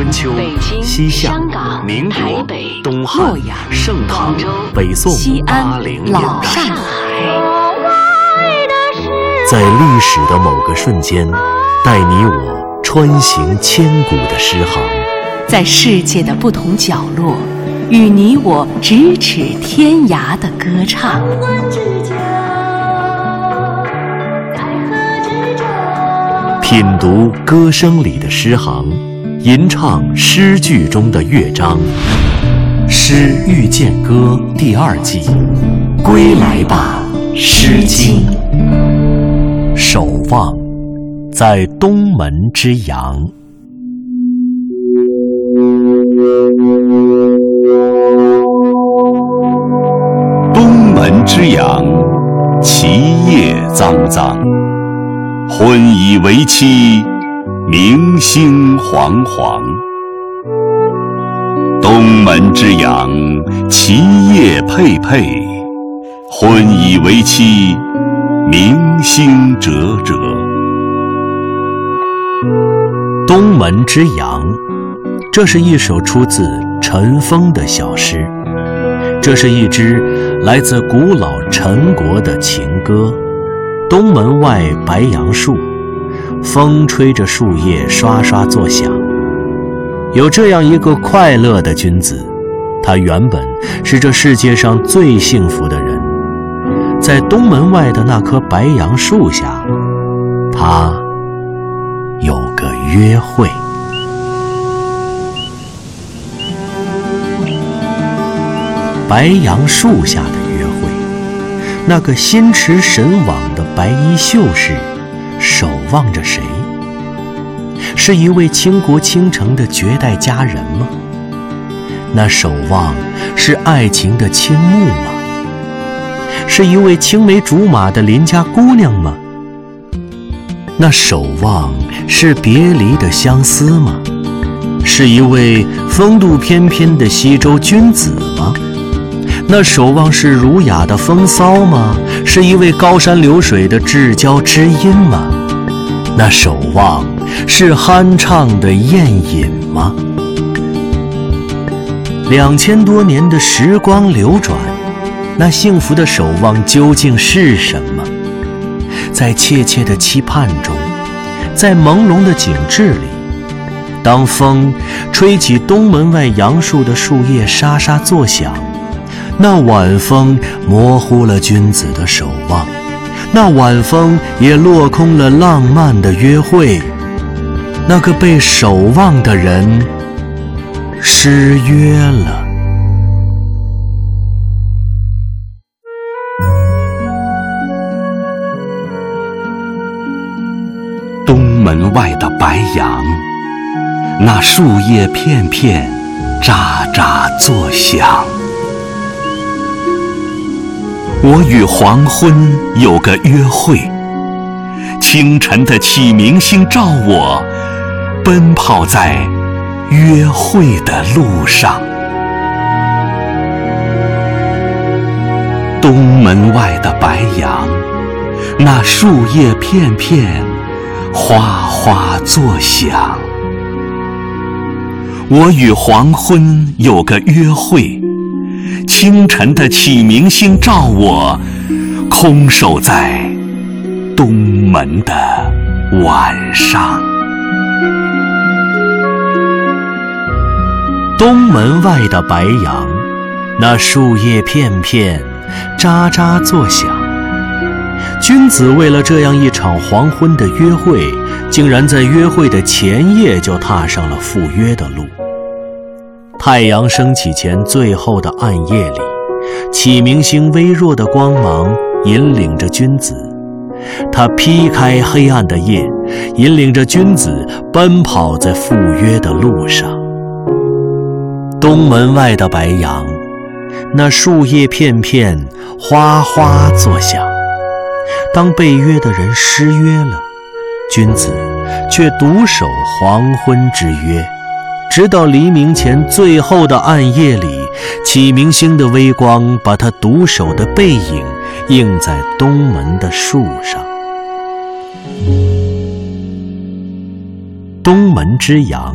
春秋、西夏、民国、东汉、盛唐、北宋、八零年代，在历史的某个瞬间，带你我穿行千古的诗行；在世界的不同角落，与你我咫尺天涯的歌唱。品读歌声里的诗行，吟唱诗句中的乐章，《诗遇见歌》第二季，《归来吧，诗经》。守望，在东门之阳。东门之阳，其叶苍苍。婚以为期，明星煌煌。东门之阳，其叶佩佩。婚以为期，明星灼灼。东门之阳，这是一首出自陈风的小诗，这是一支来自古老陈国的情歌。东门外白杨树，风吹着树叶刷刷作响。有这样一个快乐的君子，他原本是这世界上最幸福的人。在东门外的那棵白杨树下，他有个约会。白杨树下的约会。那个心驰神往的白衣秀士，守望着谁？是一位倾国倾城的绝代佳人吗？那守望是爱情的倾慕吗？是一位青梅竹马的邻家姑娘吗？那守望是别离的相思吗？是一位风度翩翩的西周君子吗？那守望是儒雅的风骚吗？是一位高山流水的至交知音吗？那守望是酣畅的宴饮吗？两千多年的时光流转，那幸福的守望究竟是什么？在切切的期盼中，在朦胧的景致里，当风吹起东门外杨树的树叶沙沙作响。那晚风模糊了君子的守望，那晚风也落空了浪漫的约会。那个被守望的人失约了。东门外的白杨，那树叶片片，喳喳作响。我与黄昏有个约会，清晨的启明星照我，奔跑在约会的路上。东门外的白杨，那树叶片片，哗哗作响。我与黄昏有个约会。清晨的启明星照我，空守在东门的晚上。东门外的白杨，那树叶片片，喳喳作响。君子为了这样一场黄昏的约会，竟然在约会的前夜就踏上了赴约的路。太阳升起前最后的暗夜里，启明星微弱的光芒引领着君子，他劈开黑暗的夜，引领着君子奔跑在赴约的路上。东门外的白杨，那树叶片片，哗哗作响。当被约的人失约了，君子却独守黄昏之约。直到黎明前最后的暗夜里，启明星的微光把他独守的背影映在东门的树上。东门之阳，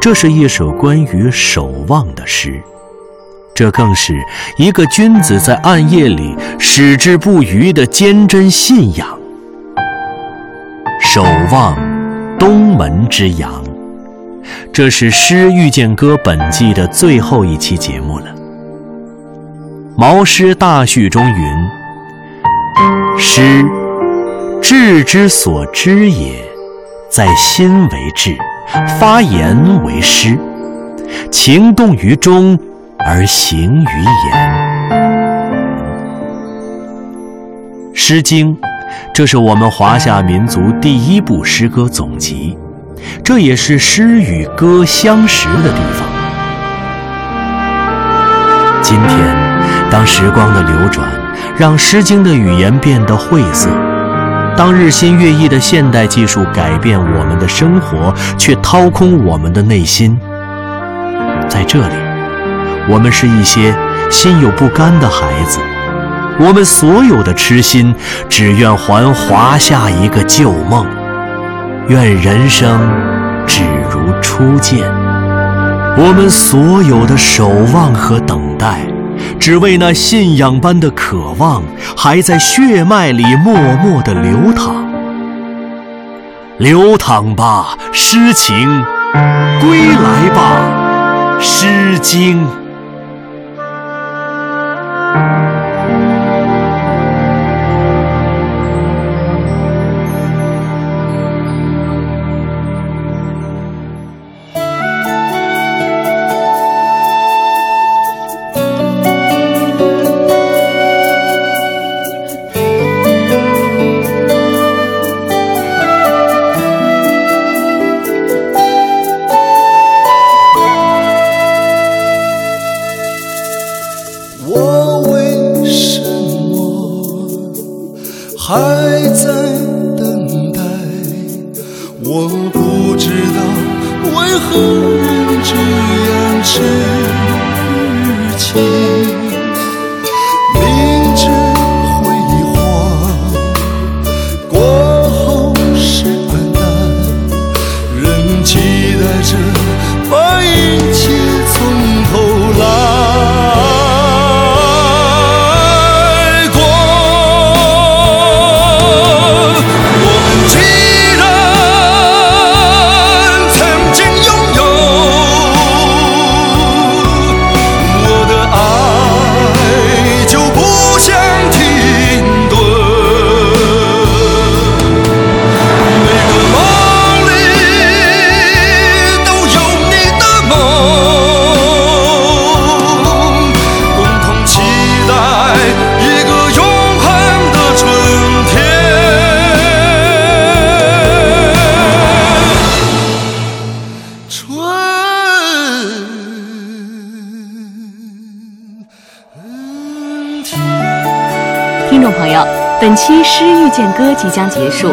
这是一首关于守望的诗，这更是一个君子在暗夜里矢志不渝的坚贞信仰。守望东门之阳，这是《诗遇见歌》本季的最后一期节目了。《毛诗大序》中云：“诗，志之所知也，在心为志。”发言为诗，情动于中而行于言。《诗经》，这是我们华夏民族第一部诗歌总集，这也是诗与歌相识的地方。今天，当时光的流转让《诗经》的语言变得晦涩。当日新月异的现代技术改变我们的生活，却掏空我们的内心。在这里，我们是一些心有不甘的孩子，我们所有的痴心，只愿还华夏一个旧梦，愿人生只如初见。我们所有的守望和等待。只为那信仰般的渴望，还在血脉里默默的流淌。流淌吧，诗情；归来吧，诗经。还在等待，我不知道为何人这样痴听众朋友，本期《诗遇见歌》即将结束，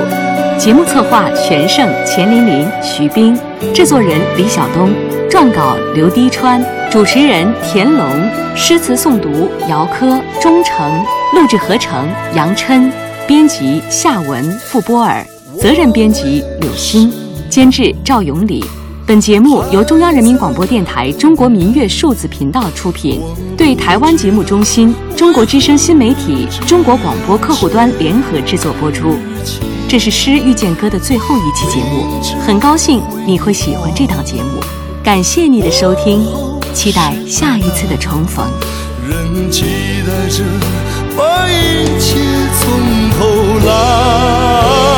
节目策划全胜、钱琳琳、徐冰，制作人李晓东，撰稿刘滴川，主持人田龙，诗词诵读姚科、钟诚，录制合成杨琛，编辑夏文、傅波尔，责任编辑柳鑫，监制赵永礼。本节目由中央人民广播电台中国民乐数字频道出品，对台湾节目中心、中国之声新媒体、中国广播客户端联合制作播出。这是《诗遇见歌》的最后一期节目，很高兴你会喜欢这档节目，感谢你的收听，期待下一次的重逢。仍期待着把一切从头来。